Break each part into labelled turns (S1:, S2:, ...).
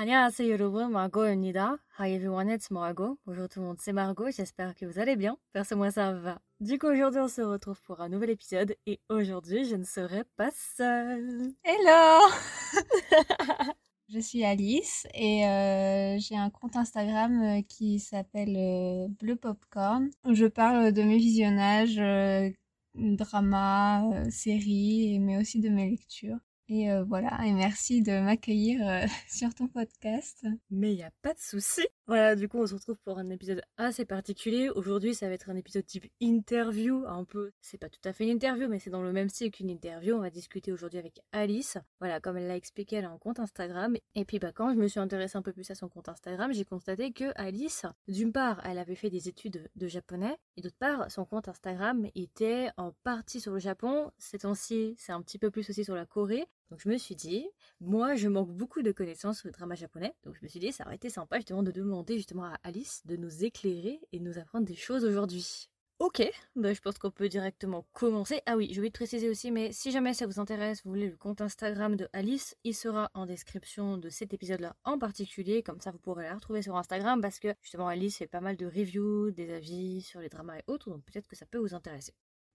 S1: 안녕하세요 여러분, Margot입니다. Hi everyone, it's Margot. Bonjour tout le monde, c'est Margot, j'espère que vous allez bien. Perso moi ça va. Du coup aujourd'hui on se retrouve pour un nouvel épisode et aujourd'hui je ne serai pas seule.
S2: Hello Je suis Alice et euh, j'ai un compte Instagram euh, qui s'appelle euh, Bleu Popcorn. Je parle de mes visionnages, euh, dramas, euh, séries, mais aussi de mes lectures. Et euh, voilà, et merci de m'accueillir euh, sur ton podcast.
S1: Mais il n'y a pas de souci. Voilà, du coup, on se retrouve pour un épisode assez particulier. Aujourd'hui, ça va être un épisode type interview, un peu. C'est pas tout à fait une interview, mais c'est dans le même style qu'une interview. On va discuter aujourd'hui avec Alice. Voilà, comme elle l'a expliqué, elle a un compte Instagram. Et puis, bah, quand je me suis intéressée un peu plus à son compte Instagram, j'ai constaté que Alice, d'une part, elle avait fait des études de japonais, et d'autre part, son compte Instagram était en partie sur le Japon. Ces temps-ci, c'est un petit peu plus aussi sur la Corée. Donc je me suis dit, moi je manque beaucoup de connaissances le drama japonais, donc je me suis dit ça aurait été sympa justement de demander justement à Alice de nous éclairer et nous apprendre des choses aujourd'hui. Ok, bah je pense qu'on peut directement commencer. Ah oui, je vais te préciser aussi, mais si jamais ça vous intéresse, vous voulez le compte Instagram de Alice, il sera en description de cet épisode-là en particulier, comme ça vous pourrez la retrouver sur Instagram parce que justement Alice fait pas mal de reviews, des avis sur les dramas et autres, donc peut-être que ça peut vous intéresser.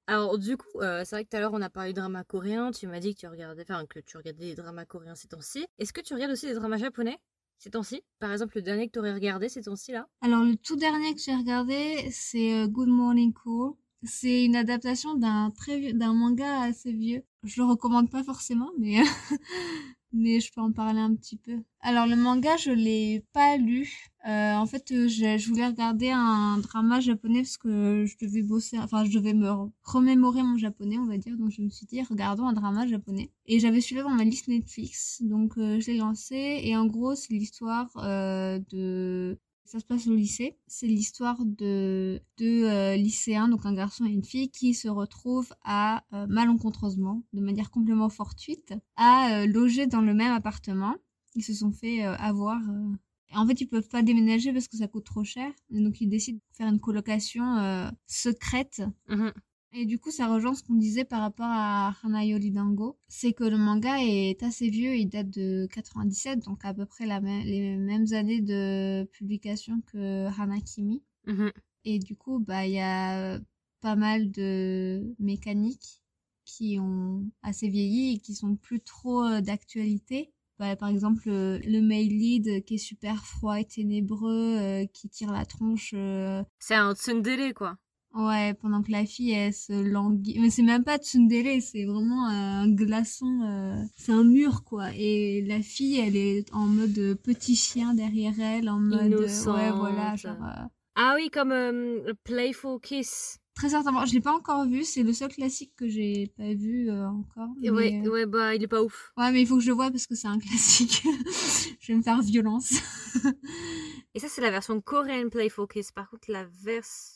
S1: Alors du coup, euh, c'est vrai que tout à l'heure on a parlé de dramas coréens, tu m'as dit que tu regardais, que tu regardais des dramas coréens ces temps-ci. Est-ce que tu regardes aussi des dramas japonais ces temps-ci? Par exemple, le dernier que tu aurais regardé ces temps-ci là?
S2: Alors le tout dernier que j'ai regardé, c'est euh, Good Morning Cool. C'est une adaptation d'un d'un manga assez vieux. Je le recommande pas forcément, mais mais je peux en parler un petit peu. Alors le manga, je l'ai pas lu. Euh, en fait, euh, je, voulais regarder un drama japonais parce que je devais bosser, enfin je devais me remémorer mon japonais, on va dire. Donc je me suis dit regardons un drama japonais. Et j'avais celui-là dans ma liste Netflix, donc euh, je l'ai lancé. Et en gros, c'est l'histoire euh, de ça se passe au lycée. C'est l'histoire de deux euh, lycéens, donc un garçon et une fille, qui se retrouvent à euh, malencontreusement, de manière complètement fortuite, à euh, loger dans le même appartement. Ils se sont fait avoir. en fait, ils peuvent pas déménager parce que ça coûte trop cher. Donc, ils décident de faire une colocation secrète
S1: Mhm.
S2: Et du coup, ça rejoint ce qu'on disait par rapport à Hanayori Dango. C'est que le manga est assez vieux, il date de 97, donc à peu près la les mêmes années de publication que Hanakimi.
S1: Mhm.
S2: Et du coup, bah, il y a pas mal de mécaniques qui ont assez vieilli et qui sont plus trop euh, d'actualité. Bah, par exemple, le, le male lead qui est super froid et ténébreux, euh, qui tire la tronche euh,
S1: C'est un tsundere quoi.
S2: Ouais, pendant que la fille, elle se languit. Mais c'est même pas tsundere, c'est vraiment un glaçon. euh, C'est un mur, quoi. Et la fille, elle est en mode petit chien derrière elle, en mode... euh, Ouais, voilà,
S1: Innocente.
S2: genre... euh,
S1: Ah oui, comme euh, Playful Kiss.
S2: Très certainement. Je l'ai pas encore vu, c'est le seul classique que j'ai pas vu euh, encore. Mais,
S1: Ouais,
S2: euh,
S1: ouais, bah il est pas ouf.
S2: ouais, mais il faut que je le voie parce que c'est un classique. je vais me faire violence.
S1: Et ça, c'est la version coréenne Playful Kiss. Par contre, la version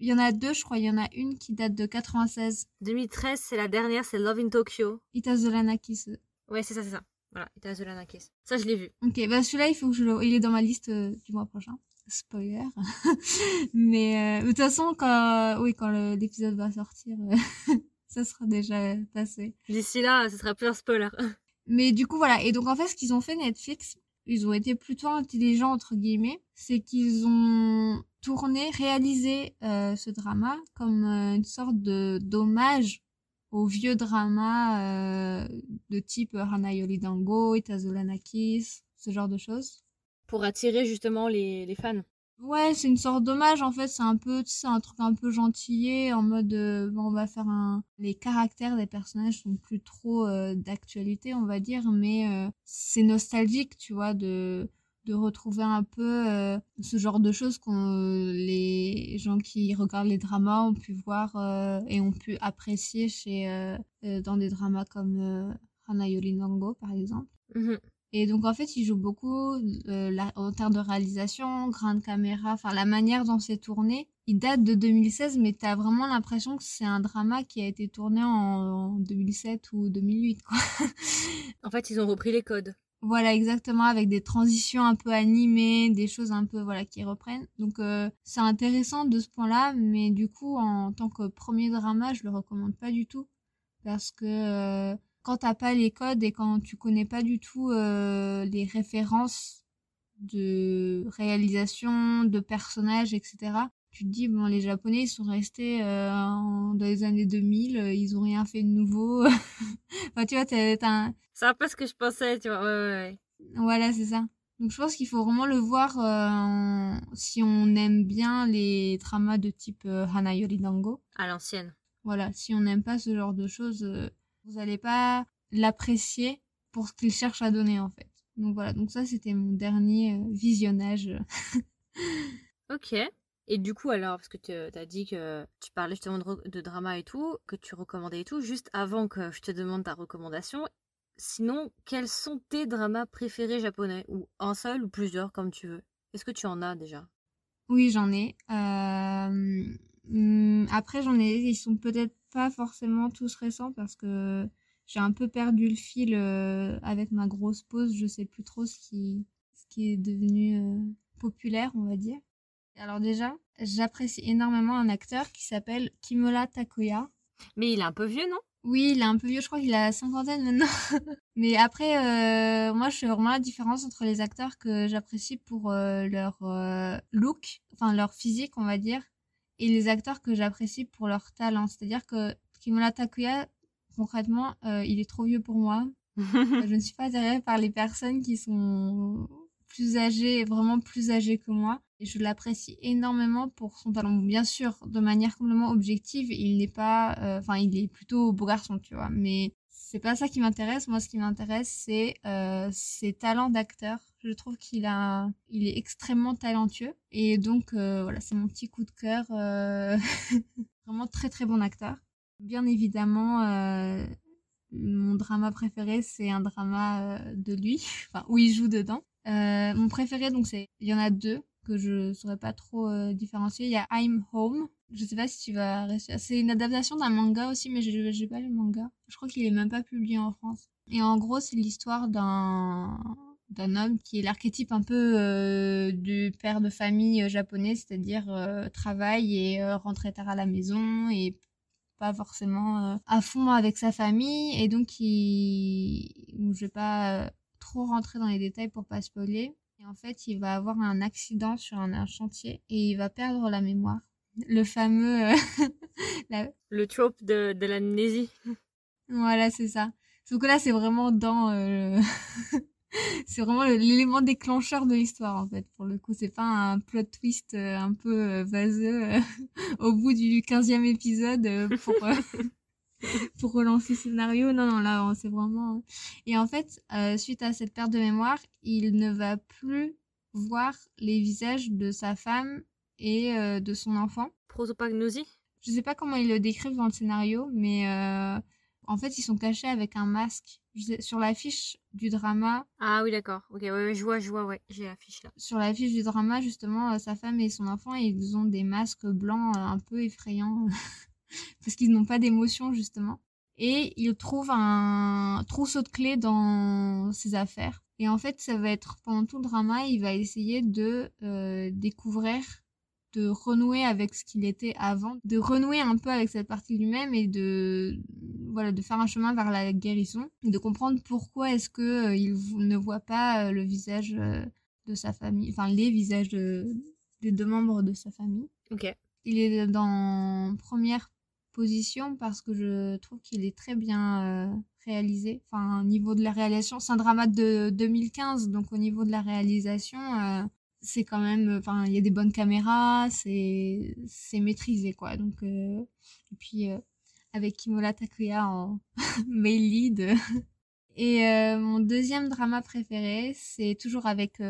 S2: il y en a deux, je crois. Il y en a une qui date de 96.
S1: 2013, c'est la dernière, c'est Love in Tokyo.
S2: Itazolanakis.
S1: Ouais, c'est ça, c'est ça. Voilà, Itazulana Kiss. Ça, je l'ai vu.
S2: Ok, bah celui-là, il faut que je le... Il est dans ma liste euh, du mois prochain. Spoiler. mais euh, de toute façon, quand, oui, quand l'épisode va sortir, euh, ça sera déjà passé.
S1: D'ici là, ce sera plus un spoiler.
S2: Mais du coup, voilà. Et donc, en fait, ce qu'ils ont fait Netflix, ils ont été plutôt intelligents, entre guillemets. C'est qu'ils ont tourné, réalisé euh, ce drama comme euh, une sorte de d'hommage aux vieux dramas euh, de type Hanayori Dango, Itazolanakis, ce genre de choses.
S1: Pour attirer justement les, les fans.
S2: Ouais, c'est une sorte d'hommage en fait, c'est un peu, tu sais, un truc un peu gentillé en mode euh, bon, on va faire un les caractères des personnages sont plus trop euh, d'actualité, on va dire, mais euh, c'est nostalgique, tu vois, de de retrouver un peu euh, ce genre de choses que les gens qui regardent les dramas ont pu voir euh, et ont pu apprécier chez euh, euh, dans des dramas comme euh, Hanayori Nango par exemple.
S1: Mhm.
S2: Et donc en fait, il joue beaucoup euh, la, en termes de réalisation, grande caméra, enfin la manière dont c'est tourné. Il date de 2016, mais t'as vraiment l'impression que c'est un drama qui a été tourné en, en 2007 ou 2008, quoi.
S1: En fait, ils ont repris les codes.
S2: Voilà, exactement, avec des transitions un peu animées, des choses un peu voilà qui reprennent. Donc euh, c'est intéressant de ce point-là, mais du coup en tant que premier drama, je le recommande pas du tout parce que euh, quand t'as pas les codes et quand tu connais pas du tout euh, les références de réalisation, de personnages, etc. Tu te dis, bon, les Japonais, ils sont restés euh, dans les années 2000, euh, ils ont rien fait de nouveau. enfin, tu vois, t'as un...
S1: C'est un peu ce que je pensais, tu vois, ouais, ouais,
S2: ouais. Voilà, c'est ça. Donc je pense qu'il faut vraiment le voir euh, si on aime bien les dramas de type euh, Hanayori Dango.
S1: À l'ancienne.
S2: Voilà, si on n'aime pas ce genre de choses, vous n'allez pas l'apprécier pour ce qu'il cherche à donner en fait. Donc voilà, donc ça c'était mon dernier euh, visionnage.
S1: ok. Et du coup alors, parce que tu as dit que tu parlais justement de, drama et tout, que tu recommandais et tout, juste avant que je te demande ta recommandation, sinon, quels sont tes dramas préférés japonais? Ou un seul ou plusieurs, comme tu veux Est-ce que tu en as déjà?
S2: Oui, j'en ai. Euh... Hmm, après, j'en ai, ils sont peut-être pas forcément tous récents parce que j'ai un peu perdu le fil euh, avec ma grosse pause. Je sais plus trop ce qui, ce qui est devenu euh, populaire, on va dire. Alors déjà, j'apprécie énormément un acteur qui s'appelle Kimola Takuya.
S1: Mais il est un peu vieux, non?
S2: Oui, il est un peu vieux. Je crois qu'il a cinquantaine maintenant. Mais après, euh, moi, je fais vraiment la différence entre les acteurs que j'apprécie pour leur look, enfin leur physique, on va dire, et les acteurs que j'apprécie pour leur talent. C'est-à-dire que Kimola Takuya, concrètement, euh, il est trop vieux pour moi. Euh, je ne suis pas attirée par les personnes qui sont plus âgées, vraiment plus âgées que moi. Et je l'apprécie énormément pour son talent. Bien sûr, de manière complètement objective, il n'est pas, euh, enfin, il est plutôt beau garçon, tu vois. Mais c'est pas ça qui m'intéresse. Moi, ce qui m'intéresse, c'est ses talents d'acteur. Je trouve qu'il a, il est extrêmement talentueux. Et donc, voilà, c'est mon petit coup de cœur. vraiment très très bon acteur. Bien évidemment, euh, mon drama préféré, c'est un drama euh, de lui, enfin, où il joue dedans. Euh, mon préféré, donc, c'est, il y en a deux que je saurais pas trop différencier. Il y a I'm Home. Je sais pas si tu vas rester. C'est une adaptation d'un manga aussi, mais je j'ai pas le manga. Je crois qu'il est même pas publié en France. Et en gros, c'est l'histoire d'un d'un homme qui est l'archétype un peu du père de famille japonais, c'est-à-dire travail et rentrer tard à la maison et pas forcément euh, à fond avec sa famille et donc il je vais pas euh, trop rentrer dans les détails pour pas spoiler en fait il va avoir un accident sur un, chantier et il va perdre la mémoire. Le fameux
S1: euh, le trope de, de l'amnésie.
S2: Voilà c'est ça. Sauf que là c'est vraiment dans c'est vraiment l'élément déclencheur de l'histoire en fait. Pour le coup c'est pas un plot twist euh, un peu euh, vaseux euh, au bout du 15e épisode pour pour relancer le scénario non non là c'est vraiment et en fait suite à cette perte de mémoire il ne va plus voir les visages de sa femme et de son enfant
S1: prosopagnosie?
S2: Je sais pas comment ils le décrivent dans le scénario mais en fait ils sont cachés avec un masque sur l'affiche du drama.
S1: Ah oui, d'accord. Ok, ouais, je vois, je vois, ouais, j'ai l'affiche là.
S2: Sur l'affiche du drama, justement, euh, sa femme et son enfant, ils ont des masques blancs euh, un peu effrayants parce qu'ils n'ont pas d'émotion, justement. Et ils trouvent un trousseau de clés dans ses affaires. Et en fait, ça va être pendant tout le drama, il va essayer de euh, découvrir de renouer avec ce qu'il était avant, de renouer un peu avec cette partie de lui-même et de voilà de faire un chemin vers la guérison, de comprendre pourquoi est-ce que euh, il ne voit pas euh, le visage de sa famille, enfin les visages de, des deux membres de sa famille.
S1: Ok.
S2: Il est dans première parce que je trouve qu'il est très bien réalisé. Enfin, au niveau de la réalisation, c'est un drama de 2015, donc au niveau de la réalisation, c'est quand même enfin il y a des bonnes caméras c'est maîtrisé quoi. Donc euh, et puis euh, avec Kimola Takuya en main lead. Et euh, mon deuxième drama préféré c'est toujours avec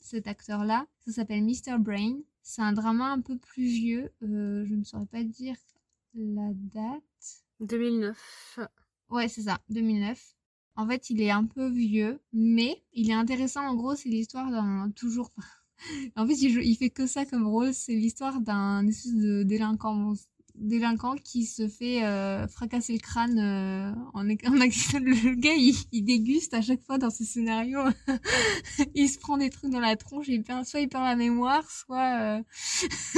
S2: cet acteur là ça s'appelle Mr Brain. C'est un drama un peu plus vieux je ne saurais pas dire la date?
S1: 2009
S2: ouais c'est ça 2009 en fait, il est un peu vieux, mais il est intéressant. En gros, c'est l'histoire d'un toujours en fait, il, il, fait que ça comme rôle. C'est l'histoire d'un espèce de délinquant. Délinquant qui se fait euh, fracasser le crâne euh, en, en accident. Le gars, il, il, déguste à chaque fois dans ce scénario. il se prend des trucs dans la tronche, il perd, soit il perd la mémoire, soit euh,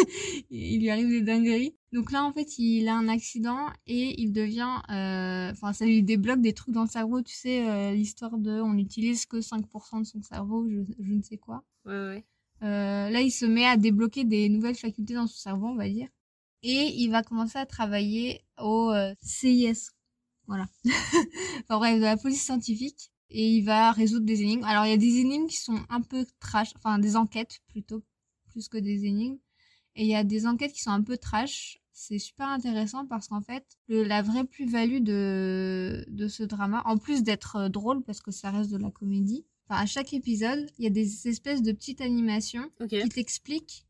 S2: il lui arrive des dingueries. Donc là, en fait, il a un accident et il devient... Enfin, ça lui débloque des trucs dans le cerveau, tu sais, l'histoire de... On n'utilise que 5% de son cerveau, je, je ne sais quoi.
S1: Ouais, ouais.
S2: là, il se met à débloquer des nouvelles facultés dans son cerveau, on va dire et il va commencer à travailler au euh, CIS. Voilà. enfin bref, de la police scientifique. Et il va résoudre des énigmes. Alors il y a des énigmes qui sont un peu trash, enfin des enquêtes plutôt, plus que des énigmes. Et il y a des enquêtes qui sont un peu trash. C'est super intéressant parce qu'en fait, le, la vraie plus-value de, de ce drama, en plus d'être euh, drôle parce que ça reste de la comédie, enfin, à chaque épisode, il y a des espèces de petites animations qui t'expliquent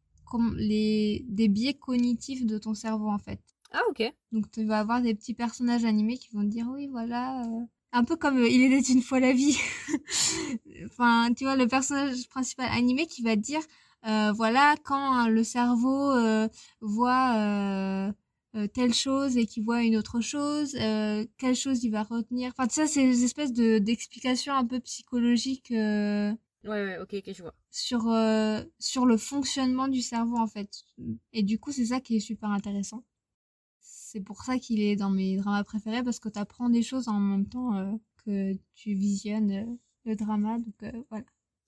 S2: les, des biais cognitifs de ton cerveau en fait.
S1: Ah ok.
S2: Donc tu vas avoir des petits personnages animés qui vont te dire oui voilà, euh, un peu comme euh, Il était une fois la vie. enfin tu vois le personnage principal animé qui va te dire euh, voilà quand le cerveau voit telle chose et qu'il voit une autre chose, quelle chose il va retenir. Enfin ça c'est des espèces de d'explications un peu psychologiques
S1: Ouais, ouais, ok, ok, je vois.
S2: Sur, euh, sur le fonctionnement du cerveau, en fait. Et du coup, c'est ça qui est super intéressant. C'est pour ça qu'il est dans mes dramas préférés, parce que tu apprends des choses en même temps euh, que tu visionnes euh, le drama, donc voilà.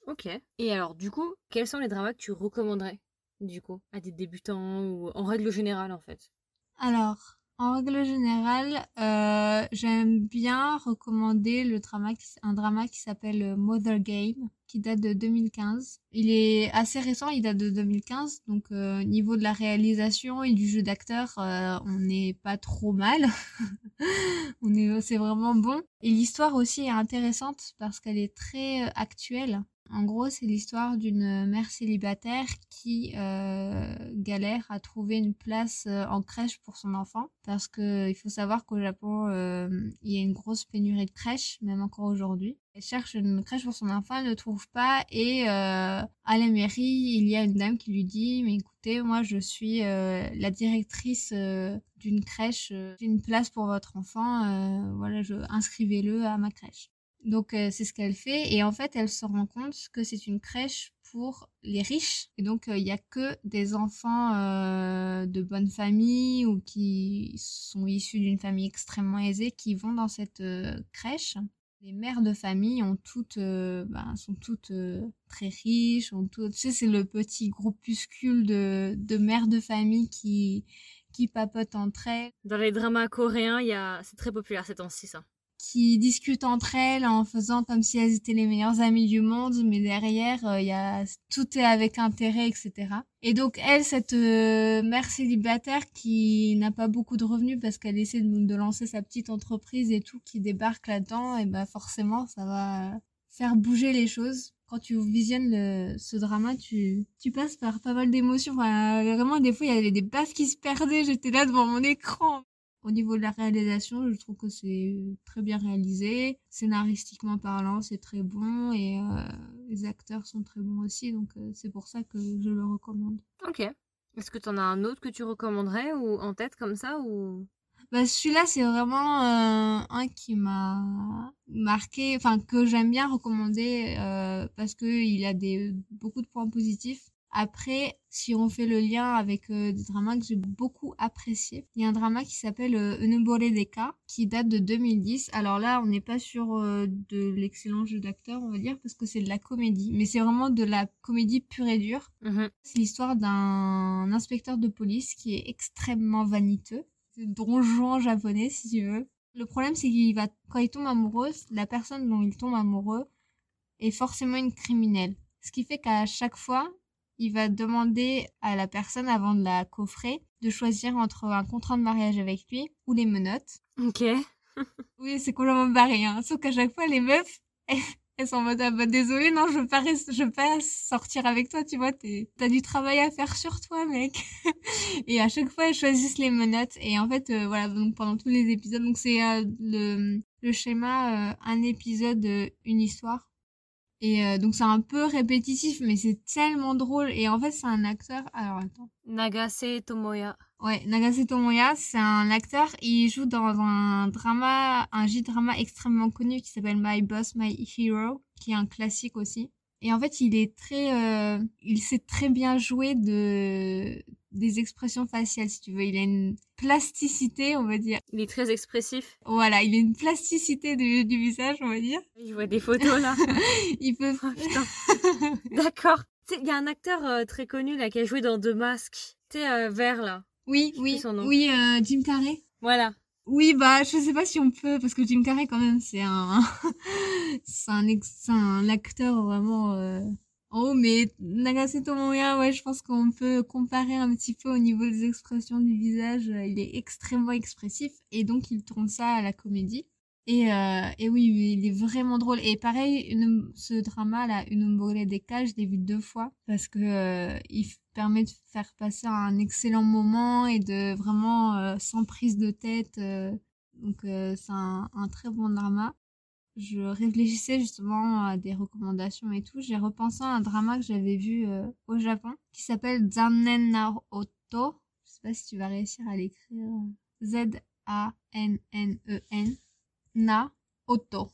S1: Ok. Et alors, du coup, quels sont les dramas que tu recommanderais, du coup, à des débutants ou en règle générale, en fait?
S2: Alors, en règle générale, euh, j'aime bien recommander le drama, un drama qui s'appelle Mother Game, qui date de 2015. Il est assez récent, il date de 2015, donc euh, niveau de la réalisation et du jeu d'acteur, euh, on n'est pas trop mal. on est, c'est vraiment bon. Et l'histoire aussi est intéressante parce qu'elle est très actuelle. En gros, c'est l'histoire d'une mère célibataire qui euh, galère à trouver une place euh, en crèche pour son enfant. Parce que il faut savoir qu'au Japon, euh, il y a une grosse pénurie de crèches, même encore aujourd'hui. Elle cherche une crèche pour son enfant, elle ne trouve pas. Et à la mairie, il y a une dame qui lui dit, mais écoutez, moi je suis la directrice d'une crèche, j'ai une place pour votre enfant, voilà, inscrivez-le à ma crèche. Donc euh, c'est ce qu'elle fait et en fait elle se rend compte que c'est une crèche pour les riches et donc euh, il n'y a que des enfants euh, de bonne famille ou qui sont issus d'une famille extrêmement aisée qui vont dans cette crèche. Les mères de famille ont toutes, ben, sont toutes très riches, tu sais c'est le petit groupuscule de, de mères de famille qui qui papotent entre elles.
S1: Dans les dramas coréens, y a... c'est très populaire ces temps-ci ça
S2: qui discutent entre elles en faisant comme si elles étaient les meilleures amies du monde, mais derrière, euh, il y a tout est avec intérêt, etc. Et donc elle, cette euh, mère célibataire qui n'a pas beaucoup de revenus parce qu'elle essaie de, lancer sa petite entreprise et tout, qui débarque là-dedans, et ben forcément, ça va faire bouger les choses. Quand tu visionnes ce drama, tu, tu passes par pas mal d'émotions. Enfin, vraiment, des fois, il y avait des bases qui se perdaient. J'étais là devant mon écran. Au niveau de la réalisation, je trouve que c'est très bien réalisé. Scénaristiquement parlant, c'est très bon et euh, les acteurs sont très bons aussi, donc euh, c'est pour ça que je le recommande.
S1: Ok. Est-ce que tu en as un autre que tu recommanderais ou en tête comme ça ou?
S2: Bah, celui-là, c'est vraiment euh, un qui m'a marqué, enfin que j'aime bien recommander parce que il a des beaucoup de points positifs. Après, si on fait le lien avec euh, des dramas que j'ai beaucoup appréciés, il y a un drama qui s'appelle euh, Unebore Deka, qui date de 2010. Alors là, on n'est pas sur euh, de l'excellent jeu d'acteur, on va dire, parce que c'est de la comédie. Mais c'est vraiment de la comédie pure et dure.
S1: Mhm.
S2: C'est l'histoire d'un inspecteur de police qui est extrêmement vaniteux. C'est donjon japonais, si tu veux. Le problème, c'est qu'il va, quand il tombe amoureux, la personne dont il tombe amoureux est forcément une criminelle. Ce qui fait qu'à chaque fois, il va demander à la personne avant de la coffrer de choisir entre un contrat de mariage avec lui ou les menottes.
S1: Ok.
S2: oui, c'est complètement barré, hein. Sauf qu'à chaque fois, les meufs, elles, sont en mode, ah bah, désolé, non, je veux pas, je veux pas sortir avec toi, tu vois, t'as du travail à faire sur toi, mec. et à chaque fois, elles choisissent les menottes. Et en fait, euh, voilà, donc pendant tous les épisodes, donc c'est euh, le, le schéma, euh, un épisode, une histoire. Et euh, donc c'est un peu répétitif, mais c'est tellement drôle. Et en fait, c'est un acteur. Alors attends.
S1: Nagase Tomoya.
S2: Ouais, Nagase Tomoya, c'est un acteur. Il joue dans un drama, un J-drama extrêmement connu qui s'appelle My Boss, My Hero, qui est un classique aussi. Et en fait, il est très, euh, il sait très bien jouer de des expressions faciales, si tu veux. Il a une plasticité, on va dire.
S1: Il est très expressif.
S2: Voilà, il a une plasticité du, du visage, on va dire.
S1: Je vois des photos là.
S2: il peut.
S1: Oh. D'accord. Il y a un acteur euh, très connu là qui a joué dans Deux Masques. Tu sais, euh, vert là.
S2: Oui, oui, oui, euh, Jim Carrey.
S1: Voilà.
S2: Oui, bah, je sais pas si on peut, parce que Jim Carrey, quand même, c'est un, c'est un, ex... un acteur vraiment, euh... Oh, mais Nagase Tomoya, ouais, je pense qu'on peut comparer un petit peu au niveau des expressions du visage. Il est extrêmement expressif, et donc il tourne ça à la comédie. Et, euh, oui, il est vraiment drôle. Et pareil, ce drama là, Une des cages, je l'ai vu deux fois parce que euh, il permet de faire passer un excellent moment et de vraiment euh, sans prise de tête. Donc c'est un, très bon drama. Je réfléchissais justement à des recommandations et tout. J'ai repensé à un drama que j'avais vu au Japon qui s'appelle Zannen Naoto. Je sais pas si tu vas réussir à l'écrire. Z A N N E N. Na Otto.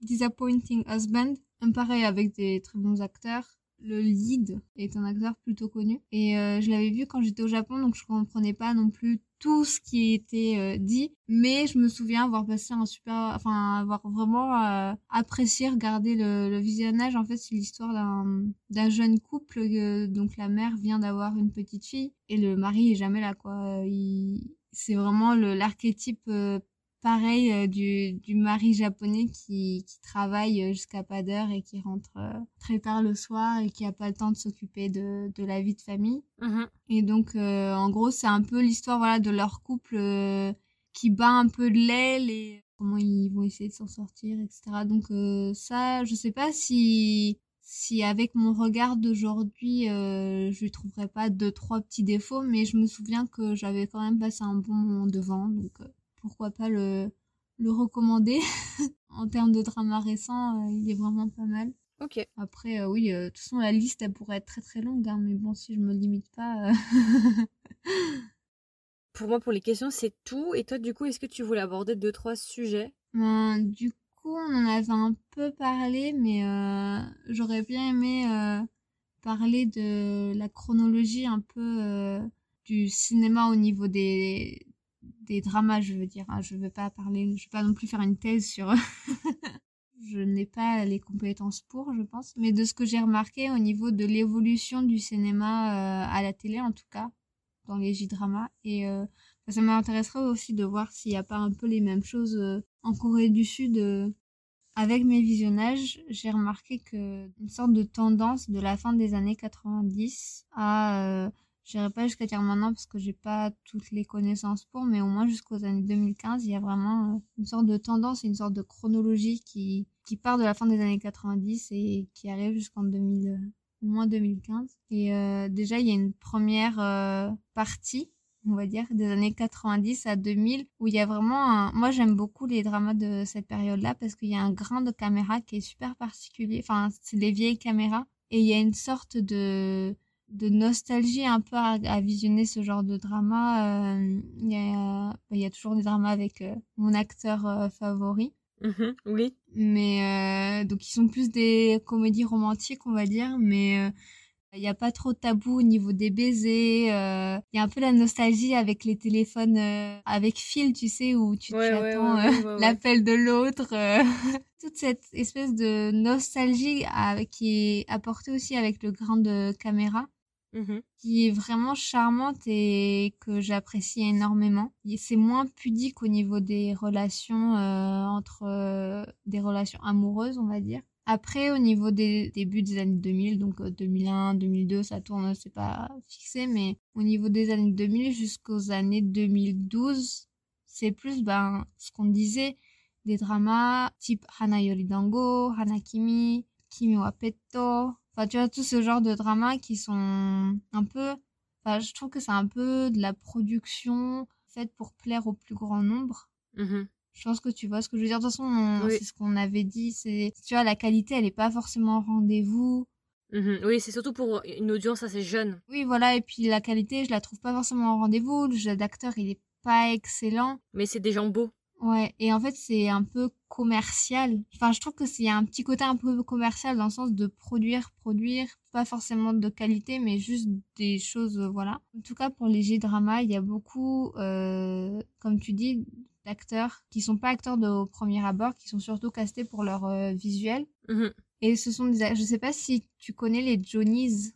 S2: Disappointing Husband, un pareil avec des très bons acteurs. Le lead est un acteur plutôt connu et euh, je l'avais vu quand j'étais au Japon donc je comprenais pas non plus tout ce qui était euh, dit mais je me souviens avoir passé un super enfin avoir vraiment euh, apprécié regarder le, visionnage en fait c'est l'histoire d'un jeune couple donc la mère vient d'avoir une petite fille et le mari est jamais là quoi c'est vraiment l'archétype pareil euh, du, du mari japonais qui, qui travaille euh, jusqu'à pas d'heure et qui rentre euh, très tard le soir et qui a pas le temps de s'occuper de, de la vie de famille.
S1: Mmh
S2: et donc, en gros, c'est un peu l'histoire voilà de leur couple qui bat un peu de l'aile et comment ils vont essayer de s'en sortir, etc. Donc ça, je sais pas si si avec mon regard d'aujourd'hui, euh, je trouverais pas deux trois petits défauts, mais je me souviens que j'avais quand même passé un bon moment devant, donc pourquoi pas le, le recommander. en termes de drama récent, euh, il est vraiment pas mal.
S1: Ok.
S2: Après, euh, oui, euh, de toute façon, la liste, elle pourrait être très très longue, hein, mais bon, si je me limite pas.
S1: pour moi, pour les questions, c'est tout. Et toi, du coup, est-ce que tu voulais aborder deux, trois sujets?
S2: Ben, Du coup, on en avait un peu parlé, mais j'aurais bien aimé parler de la chronologie un peu du cinéma au niveau des, des dramas, je veux dire. Hein. Je veux pas parler, je veux pas non plus faire une thèse sur. je n'ai pas les compétences pour, je pense. Mais de ce que j'ai remarqué au niveau de l'évolution du cinéma euh, à la télé, en tout cas, dans les J-dramas. Et euh, ça m'intéresserait aussi de voir s'il n'y a pas un peu les mêmes choses euh, en Corée du Sud. avec mes visionnages, j'ai remarqué que une sorte de tendance de la fin des années 90 à J'irai pas jusqu'à dire maintenant parce que j'ai pas toutes les connaissances pour, mais au moins jusqu'aux années 2015, il y a vraiment euh, une sorte de tendance, une sorte de chronologie qui, qui part de la fin des années 90 et qui arrive jusqu'en 2000, euh, au moins 2015. Et euh, déjà, il y a une première euh, partie, on va dire, des années 90 à 2000, où il y a vraiment un... Moi, j'aime beaucoup les dramas de cette période-là parce qu'il y a un grain de caméra qui est super particulier. Enfin, c'est des vieilles caméras. Et il y a une sorte de de nostalgie un peu à, visionner ce genre de drama. Euh, il y, a, bah, y a toujours des dramas avec euh, mon acteur euh, favori.
S1: Mmh oui.
S2: Mais donc ils sont plus des comédies romantiques, on va dire, mais il n'y a pas trop de tabou au niveau des baisers. Il y a un peu la nostalgie avec les téléphones avec fil, tu sais, où tu, attends l'appel de l'autre. Toute cette espèce de nostalgie qui est apportée aussi avec le grain de caméra.
S1: Mmh
S2: qui est vraiment charmante et que j'apprécie énormément. C'est moins pudique au niveau des relations euh, entre euh, des relations amoureuses, on va dire. Après, au niveau des débuts des années 2000, donc 2001, euh, 2002, ça tourne, c'est pas fixé, mais au niveau des années 2000 jusqu'aux années 2012, c'est plus ben ce qu'on disait des dramas type Hana Yoridango, Hanakimi, Kimi wa Petto, Enfin, tu vois, tout ce genre de dramas qui sont un peu... Enfin, je trouve que c'est un peu de la production faite pour plaire au plus grand nombre.
S1: Mmh
S2: je pense que tu vois ce que je veux dire. De toute façon, c'est ce qu'on avait dit. C'est, tu vois, la qualité, elle est pas forcément au rendez-vous.
S1: Mhm. Oui, c'est surtout pour une audience assez jeune.
S2: Oui, voilà, et puis la qualité, je la trouve pas forcément au rendez-vous. Le jeu d'acteur, il est pas excellent.
S1: Mais c'est des gens beaux.
S2: Ouais, et en fait, c'est un peu commercial. Enfin, je trouve que c'est un petit côté un peu commercial dans le sens de produire, produire, pas forcément de qualité, mais juste des choses, euh, voilà. En tout cas, pour les J-drama, il y a beaucoup, euh, comme tu dis, d'acteurs qui sont pas acteurs de au premier abord, qui sont surtout castés pour leur euh, visuel.
S1: Mhm.
S2: Et ce sont des, je sais pas si tu connais les Johnnies.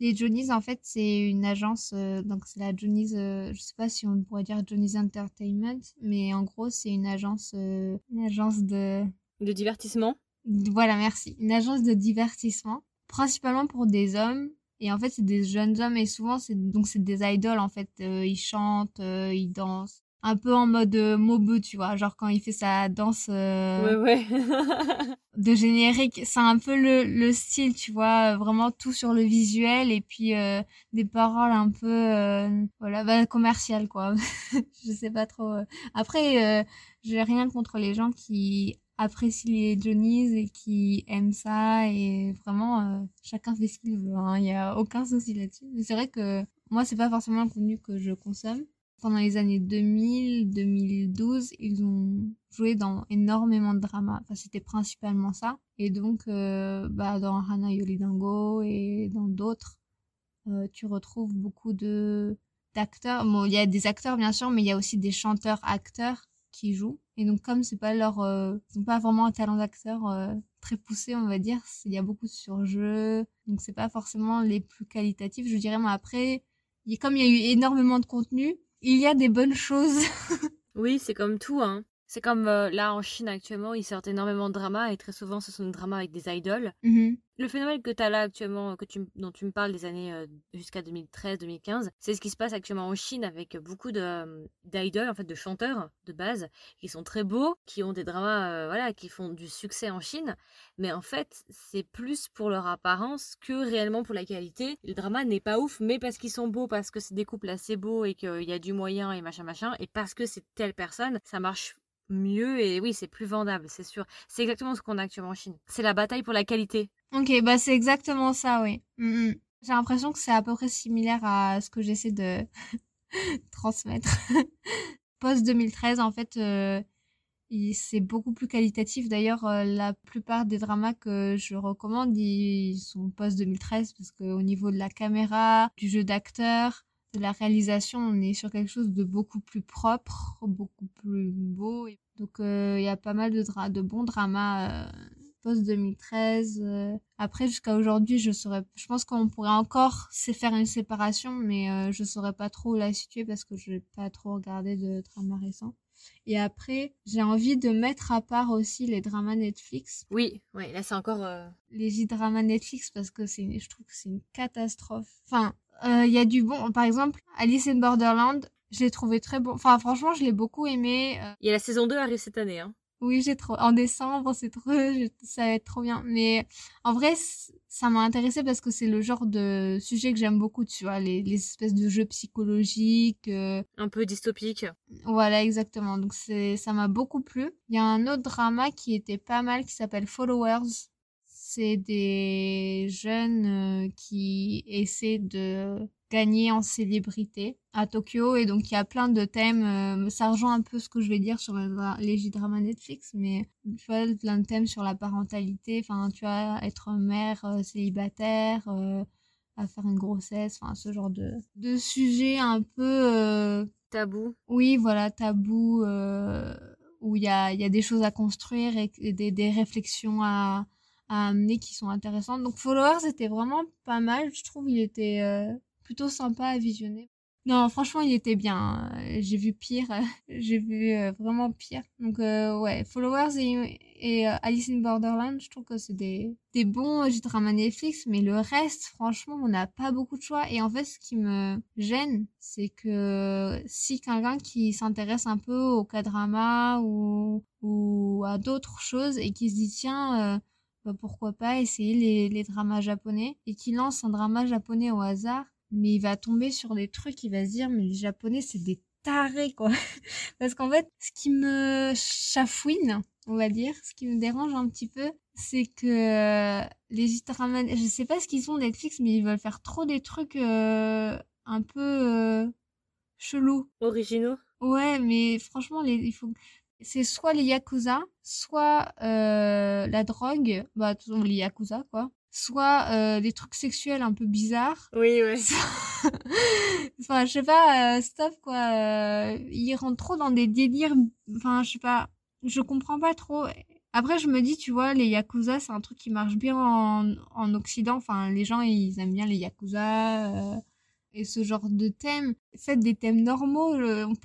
S2: Les Johnnies, en fait, c'est une agence, euh, donc c'est la Johnnies, euh, je sais pas si on pourrait dire Johnnies Entertainment, mais en gros, c'est une agence, euh, une agence de,
S1: De divertissement.
S2: voilà, merci, une agence de divertissement, principalement pour des hommes. Et en fait, c'est des jeunes hommes et souvent, c'est donc c'est des idoles en fait. Euh, ils chantent, ils dansent, un peu en mode euh, Mobu, tu vois, genre quand il fait sa danse. euh,
S1: Ouais, ouais.
S2: de générique. C'est un peu le, le style, tu vois, vraiment tout sur le visuel et puis euh, des paroles un peu, euh, voilà, bah, commerciales, quoi. je sais pas trop. euh. Après, euh, j'ai rien contre les gens qui apprécient les Johnnies et qui aiment ça et vraiment, euh, chacun fait ce qu'il veut. hein. Il y a aucun souci là-dessus. Mais c'est vrai que moi, c'est pas forcément un contenu que je consomme pendant les années 2000, 2012, ils ont joué dans énormément de dramas. Enfin, c'était principalement ça. Et donc, euh, bah, dans Hana Yolidango et dans d'autres, euh, tu retrouves beaucoup de d'acteurs. Bon, il y a des acteurs bien sûr, mais il y a aussi des chanteurs-acteurs qui jouent. Et donc, comme c'est pas leur, euh, ils ont pas vraiment un talent d'acteur euh, très poussé, on va dire. Il y a beaucoup de surjeux, donc c'est pas forcément les plus qualitatifs, je dirais. Mais après, y comme il y a eu énormément de contenu, il y a des bonnes choses.
S1: Oui, c'est comme tout, hein. C'est comme euh, là en Chine actuellement, ils sortent énormément de dramas et très souvent ce sont des dramas avec des idoles.
S2: Mhm.
S1: Le phénomène que tu as là actuellement, que tu, dont tu me parles des années euh, jusqu'à 2013-2015, c'est ce qui se passe actuellement en Chine avec beaucoup euh, d'idoles, en fait, de chanteurs de base, qui sont très beaux, qui ont des dramas, euh, voilà, qui font du succès en Chine. Mais en fait, c'est plus pour leur apparence que réellement pour la qualité. Le drama n'est pas ouf, mais parce qu'ils sont beaux, parce que c'est des couples assez beaux et qu'il y a du moyen et machin machin, et parce que c'est telle personne, ça marche mieux et oui, c'est plus vendable, c'est sûr. C'est exactement ce qu'on a actuellement en Chine. C'est la bataille pour la qualité.
S2: Ok, bah c'est exactement ça, oui. Mhm. J'ai l'impression que c'est à peu près similaire à ce que j'essaie de transmettre. Post 2013, en fait, euh, c'est beaucoup plus qualitatif. D'ailleurs, euh, la plupart des dramas que je recommande, ils sont post 2013 parce qu'au niveau de la caméra, du jeu d'acteur, de la réalisation, on est sur quelque chose de beaucoup plus propre, beaucoup plus beau. Donc, euh, il y a pas mal de, dra- de bons dramas euh, post 2013. euh. Après, jusqu'à aujourd'hui, je saurais, je pense qu'on pourrait encore faire une séparation, mais je saurais pas trop où la situer parce que je n'ai pas trop regardé de dramas récents. Et après, j'ai envie de mettre à part aussi les dramas Netflix,
S1: Oui, oui, là c'est encore.
S2: les J-dramas Netflix parce que c'est, je trouve que c'est une catastrophe. Enfin, il y a du bon. Par exemple, Alice in Borderland, je l'ai trouvé très bon. Enfin, franchement, je l'ai beaucoup aimé. Euh,
S1: Il y a la saison 2 arrive cette année, hein.
S2: oui, j'ai trop. En décembre, c'est trop. je- Ça va être trop bien. Mais en vrai, ça m'a intéressé parce que c'est le genre de sujet que j'aime beaucoup, tu vois, les, les espèces de jeux psychologiques. euh,
S1: Un peu dystopique.
S2: Voilà, exactement. Donc c'est, ça m'a beaucoup plu. Il y a un autre drama qui était pas mal qui s'appelle Followers. C'est des jeunes euh, qui essaient de gagner en célébrité à Tokyo et donc il y a plein de thèmes. euh, ça rejoint un peu ce que je vais dire sur les J-dramas Netflix, mais tu vois plein de thèmes sur la parentalité. Enfin, tu vois, être mère euh, célibataire. euh, à faire une grossesse, enfin ce genre de, de sujet un peu euh,
S1: Tabou.
S2: oui, voilà, tabou, euh, où il y a, il y a des choses à construire et, et des, des réflexions à, à amener qui sont intéressantes. Donc Followers était vraiment pas mal, je trouve, il était euh, plutôt sympa à visionner. Non, franchement, il était bien. euh, J'ai vu pire, j'ai vu euh, vraiment pire. Donc euh, ouais, Followers et, euh, Alice in Borderland, je trouve que c'est des, des bons euh, J-dramas Netflix, mais le reste, franchement, on n'a pas beaucoup de choix. Et en fait, ce qui me gêne, c'est que si quelqu'un qui s'intéresse un peu au K-drama ou, ou à d'autres choses et qui se dit tiens, bah, pourquoi pas essayer les, les dramas japonais et qui lance un drama japonais au hasard, mais il va tomber sur des trucs, il va se dire mais les japonais c'est des tarés quoi. Parce qu'en fait, ce qui me chafouine, on va dire, ce qui me dérange un petit peu, c'est que les dramas, je sais pas ce qu'ils font Netflix, mais ils veulent faire trop des trucs un peu chelous.
S1: Originaux
S2: Ouais, mais franchement, les, il faut c'est soit les yakuza, soit euh, la drogue, bah toujours les yakuza quoi, soit euh, des trucs sexuels un peu bizarres.
S1: Oui, oui.
S2: enfin, je sais pas, euh, stop quoi. Euh, ils rentrent trop dans des délires. Enfin, je sais pas, je comprends pas trop. Après, je me dis, tu vois, les yakuza, c'est un truc qui marche bien en, en Occident. Enfin, les gens, ils aiment bien les yakuza et ce genre de thème. Faites des thèmes normaux.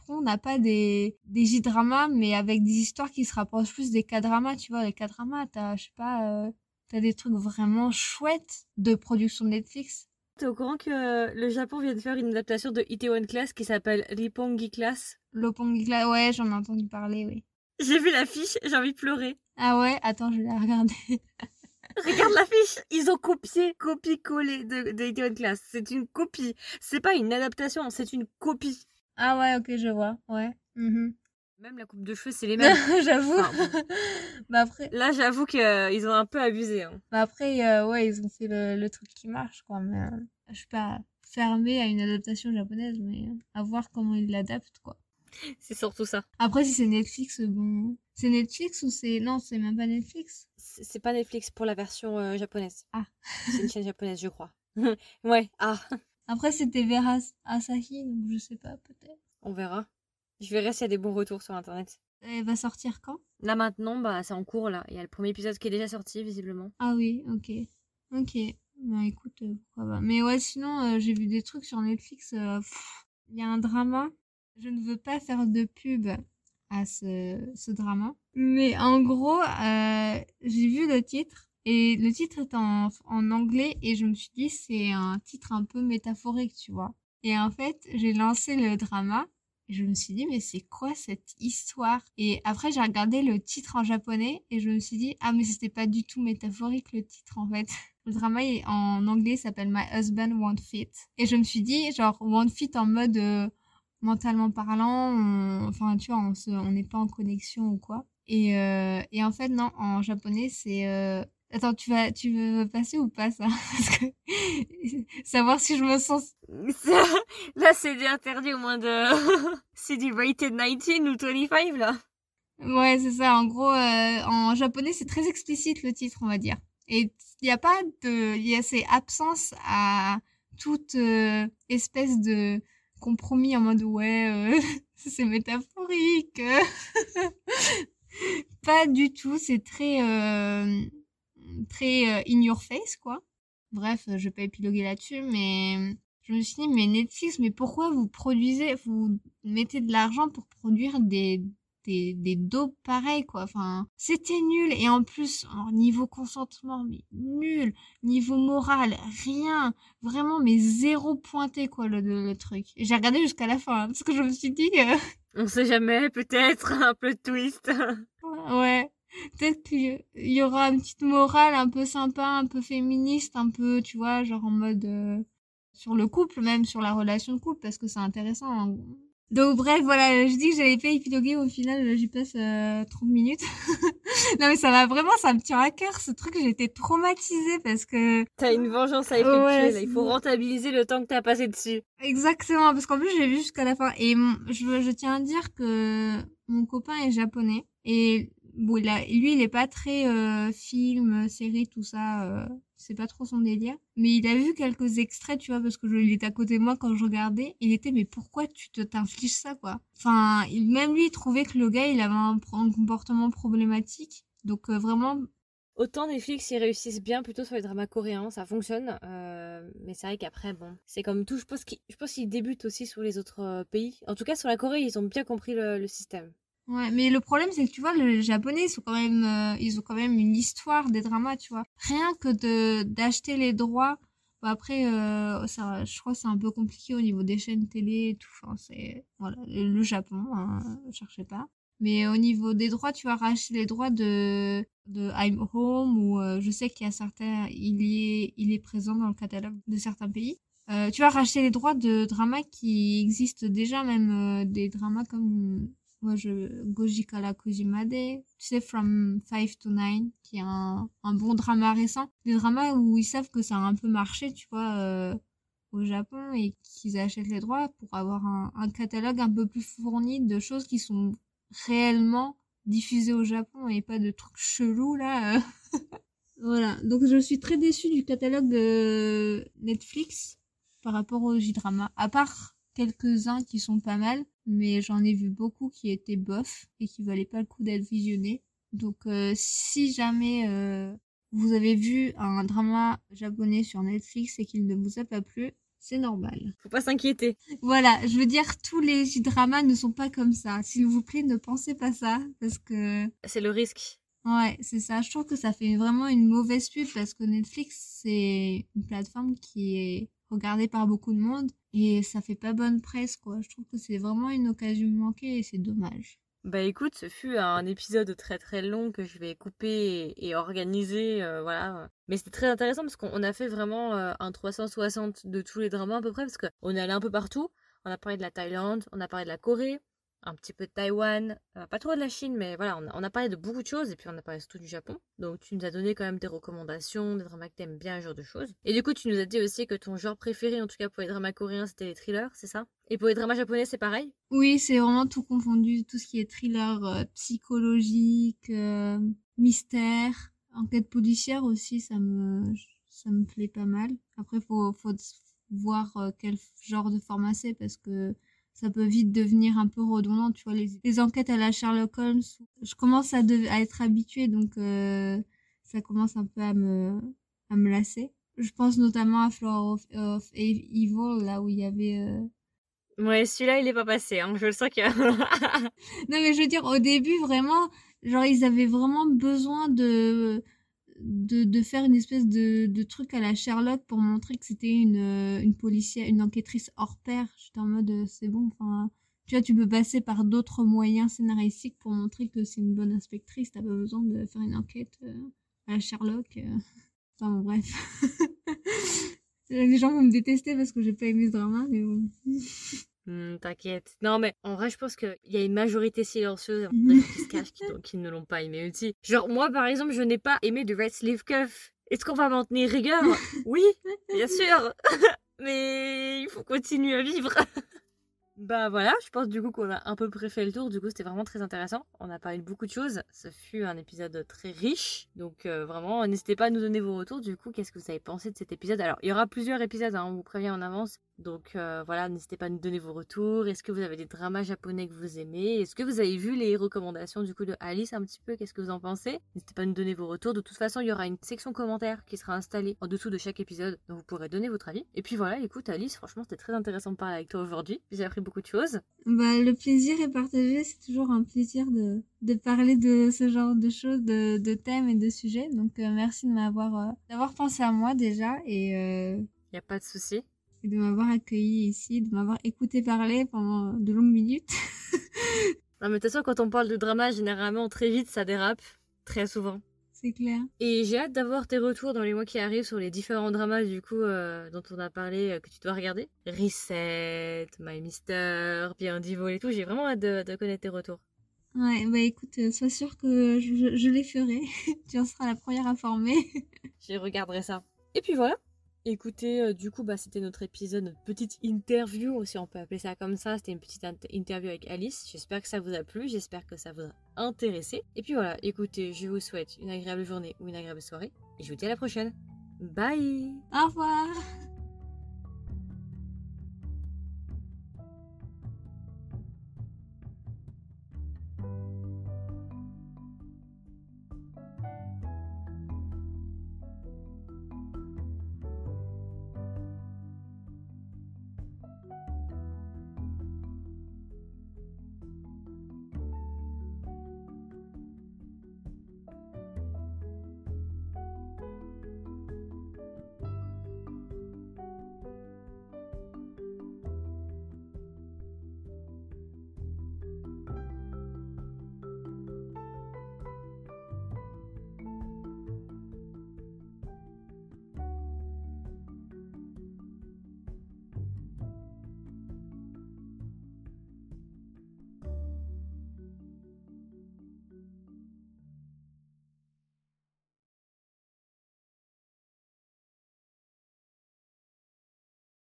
S2: on n'a pas des, des J-dramas, mais avec des histoires qui se rapprochent plus des K-dramas, tu vois. Les K-dramas, t'as, je sais pas, euh, t'as des trucs vraiment chouettes de production Netflix.
S1: T'es au courant que le Japon vient de faire une adaptation de Itaewon Class qui s'appelle Ripongi Class?
S2: Lopongi Class, ouais, j'en ai entendu parler, oui.
S1: J'ai vu l'affiche, j'ai envie de pleurer.
S2: Ah ouais, attends, je vais la regarder.
S1: Regarde l'affiche, ils ont copié, copié-collé de, de Class. C'est une copie. C'est pas une adaptation, c'est une copie.
S2: Ah ouais, ok, je vois. Ouais. Mhm.
S1: Même la coupe de cheveux, c'est les mêmes.
S2: j'avoue. bah après.
S1: Là, j'avoue qu'ils euh, ont un peu abusé. Hein.
S2: Bah après, euh, ouais, ils ont fait le, truc qui marche, quoi. Mais euh, je suis pas fermée à une adaptation japonaise, mais à voir comment ils l'adaptent, quoi.
S1: C'est surtout ça.
S2: Après, si c'est Netflix, bon. C'est Netflix ou c'est. Non, c'est même pas Netflix
S1: c'est pas Netflix pour la version euh, japonaise.
S2: Ah.
S1: c'est une chaîne japonaise, je crois. ouais, ah.
S2: Après, c'était Vera Asahi, donc je sais pas, peut-être.
S1: On verra. Je verrai s'il y a des bons retours sur internet.
S2: Elle va sortir quand?
S1: Là maintenant, bah c'est en cours là. Il y a le premier épisode qui est déjà sorti visiblement.
S2: Ah oui, ok. Ok. Bah écoute, euh, pourquoi pas. Mais ouais, sinon, euh, j'ai vu des trucs sur Netflix. Il y a un drama. Je ne veux pas faire de pub à ce, drama. Mais en gros, euh, j'ai vu le titre et le titre est en, en anglais et je me suis dit c'est un titre un peu métaphorique, tu vois. Et en fait, j'ai lancé le drama et je me suis dit mais c'est quoi cette histoire? Et après j'ai regardé le titre en japonais et je me suis dit ah mais c'était pas du tout métaphorique le titre en fait. Le drama en anglais s'appelle My Husband Won't Fit et je me suis dit genre Won't Fit en mode euh, mentalement parlant, enfin tu vois, on n'est pas en connexion ou quoi. Et, euh, et en fait, non, en japonais, c'est... Euh, attends, tu vas, tu veux passer ou pas ça? Parce que... Savoir si je me sens...
S1: là, c'est interdit au moins de... c'est du rated 19 ou 25, là
S2: Ouais, c'est ça. En gros, euh, en japonais, c'est très explicite le titre, on va dire. Et il n'y a pas de... Il y a ces absences à toute espèce de compromis en mode ouais, c'est métaphorique. pas du tout, c'est très euh, très euh, in your face quoi. Bref, je vais pas épiloguer là-dessus, mais je me suis dit mais Netflix, mais pourquoi vous produisez, vous mettez de l'argent pour produire des des, des dopes pareils quoi enfin c'était nul et en plus niveau consentement mais nul niveau moral rien vraiment mais zéro pointé quoi le, le, truc j'ai regardé jusqu'à la fin hein, parce que je me suis dit euh,
S1: on sait jamais, peut-être un peu de twist.
S2: ouais. Peut-être qu'il y aura une petite morale un peu sympa, un peu féministe, un peu, tu vois, genre en mode euh, sur le couple, même sur la relation de couple, parce que c'est intéressant. Hein. Donc bref, voilà, je dis que j'avais pas épiloguer, au final j'y passe euh, 30 minutes. non mais ça va vraiment, ça me tient à cœur ce truc, j'ai été traumatisée parce que...
S1: T'as une vengeance à effectuer, là. il faut rentabiliser le temps que t'as passé dessus.
S2: Exactement, parce qu'en plus j'ai vu jusqu'à la fin. Et je, je tiens à dire que mon copain est japonais et bon, lui, il est pas très euh, film, série, tout ça. Euh, c'est pas trop son délire. Mais il a vu quelques extraits, tu vois, parce que je, il était à côté de moi quand je regardais. Il était, mais pourquoi tu te t'infliges ça, quoi? Enfin, il, même lui, il trouvait que le gars, il avait un, comportement problématique. Donc euh, vraiment.
S1: Autant Netflix, ils réussissent bien plutôt sur les dramas coréens, ça fonctionne. mais c'est vrai qu'après, bon, c'est comme tout. Je pense qu'ils débutent aussi sur les autres pays. En tout cas, sur la Corée, ils ont bien compris le système.
S2: Ouais, mais le problème c'est que tu vois, les japonais ils sont quand même, euh, ils ont quand même une histoire des dramas, tu vois. Rien que de d'acheter les droits. Bon, après, euh, ça, je crois que c'est un peu compliqué au niveau des chaînes télé et tout. Enfin, c'est voilà, le Japon, hein, cherchez pas. Mais au niveau des droits, tu vas racheter les droits de de I'm Home ou euh, je sais qu'il y a certains, il y est, il est présent dans le catalogue de certains pays. tu vas racheter les droits de dramas qui existent déjà, même des dramas comme Moi, je Goji Kala Kujimade, tu sais, From 5 to 9, qui est un, un bon drama récent. Des dramas où ils savent que ça a un peu marché, tu vois, euh, au Japon et qu'ils achètent les droits pour avoir un, un catalogue un peu plus fourni de choses qui sont réellement diffusées au Japon et pas de trucs chelous, là. euh. voilà. Donc, je suis très déçue du catalogue de Netflix par rapport au J-drama. À part quelques-uns qui sont pas mal, mais j'en ai vu beaucoup qui étaient bof et qui valaient pas le coup d'être visionnés. Donc euh, si jamais euh, vous avez vu un drama japonais sur Netflix et qu'il ne vous a pas plu, c'est normal.
S1: Faut pas s'inquiéter.
S2: Voilà, je veux dire, tous les J-dramas ne sont pas comme ça. S'il vous plaît, ne pensez pas ça, parce que
S1: C'est le risque.
S2: Ouais, c'est ça. Je trouve que ça fait vraiment une mauvaise pub parce que Netflix, c'est une plateforme qui est regardée par beaucoup de monde et ça fait pas bonne presse, quoi. Je trouve que c'est vraiment une occasion manquée et c'est dommage.
S1: Bah écoute, ce fut un épisode très très long que je vais couper et, et organiser, euh, voilà. Mais c'était très intéressant parce qu'on a fait vraiment euh, un 360 de tous les dramas à peu près parce qu'on est allé un peu partout. On a parlé de la Thaïlande, on a parlé de la Corée, un petit peu de Taïwan, euh, pas trop de la Chine, mais voilà, on a, on a parlé de beaucoup de choses et puis on a parlé surtout du Japon. Donc tu nous as donné quand même des recommandations, des dramas que t'aimes bien, ce genre de choses. Et du coup, tu nous as dit aussi que ton genre préféré, en tout cas pour les dramas coréens, c'était les thrillers, c'est ça? Et pour les dramas japonais, c'est pareil?
S2: Oui, c'est vraiment tout confondu, tout ce qui est thriller euh, psychologique, euh, mystère, enquête policière aussi, ça me ça me plaît pas mal. Après, faut faut voir quel genre de format c'est parce que ça peut vite devenir un peu redondant, tu vois, les, les enquêtes à la Sherlock Holmes. Je commence à, de- à être habituée, donc euh, ça commence un peu à me, à me lasser. Je pense notamment à Flower of, of Evil, là où il y avait... euh,
S1: Ouais, celui-là, il est pas passé, hein. Je le sens que...
S2: Non, mais je veux dire, au début, vraiment, genre, ils avaient vraiment besoin de, de, de faire une espèce de, de truc à la Sherlock pour montrer que c'était une, euh, une policière, une enquêtrice hors pair. J'étais en mode, euh, c'est bon, enfin, tu vois, tu peux passer par d'autres moyens scénaristiques pour montrer que c'est une bonne inspectrice. T'as pas besoin de faire une enquête euh, à la Sherlock. Enfin, bon, bref. Les gens vont me détester parce que j'ai pas aimé ce drama, mais bon.
S1: Hmm, T'inquiète. Non, mais en vrai, je pense qu'il y a une majorité silencieuse qui se cache, qui, qui ne l'ont pas aimé aussi. Genre, moi, par exemple, je n'ai pas aimé de Red Sleeve Cuff. Est-ce qu'on va m'en tenir rigueur? Oui, bien sûr. mais il faut continuer à vivre. Bah voilà, je pense du coup qu'on a un peu près fait le tour. Du coup, c'était vraiment très intéressant. On a parlé de beaucoup de choses. Ce fut un épisode très riche. Donc euh, vraiment, n'hésitez pas à nous donner vos retours. Du coup, qu'est-ce que vous avez pensé de cet épisode? Alors, il y aura plusieurs épisodes, hein, on vous prévient en avance. Donc euh, voilà, n'hésitez pas à nous donner vos retours. Est-ce que vous avez des dramas japonais que vous aimez? Est-ce que vous avez vu les recommandations du coup de Alice un petit peu? Qu'est-ce que vous en pensez? N'hésitez pas à nous donner vos retours. De toute façon, il y aura une section commentaires qui sera installée en dessous de chaque épisode. Donc vous pourrez donner votre avis. Et puis voilà, écoute Alice, franchement, c'était très intéressant de parler avec toi aujourd'hui. J'ai appris beaucoup de choses.
S2: Bah, le plaisir est partagé, c'est toujours un plaisir de, de parler de ce genre de choses, de, de thèmes et de sujets. Donc, euh, merci de m'avoir euh, d'avoir pensé à moi déjà et,
S1: Il n'y a pas de souci.
S2: Et de m'avoir accueilli ici, de m'avoir écouté parler pendant de longues minutes.
S1: Non, mais de toute façon, quand on parle de drama, généralement, très vite, ça dérape. Très souvent.
S2: c'est clair.
S1: Et j'ai hâte d'avoir tes retours dans les mois qui arrivent sur les différents dramas, du coup, euh, dont on a parlé, euh, que tu dois regarder. Reset, My Mister, Bien Divo et tout. J'ai vraiment hâte de, de connaître tes retours.
S2: Ouais, bah écoute, euh, sois sûr que je, je- je les ferai. tu en seras la première informée.
S1: Je regarderai ça. Et puis voilà. Écoutez, euh, du coup, bah, c'était notre épisode, notre petite interview, si on peut appeler ça comme ça. C'était une petite int- interview avec Alice. J'espère que ça vous a plu, j'espère que ça vous a intéressé. Et puis voilà, écoutez, je vous souhaite une agréable journée ou une agréable soirée. Et je vous dis à la prochaine. Bye
S2: Au revoir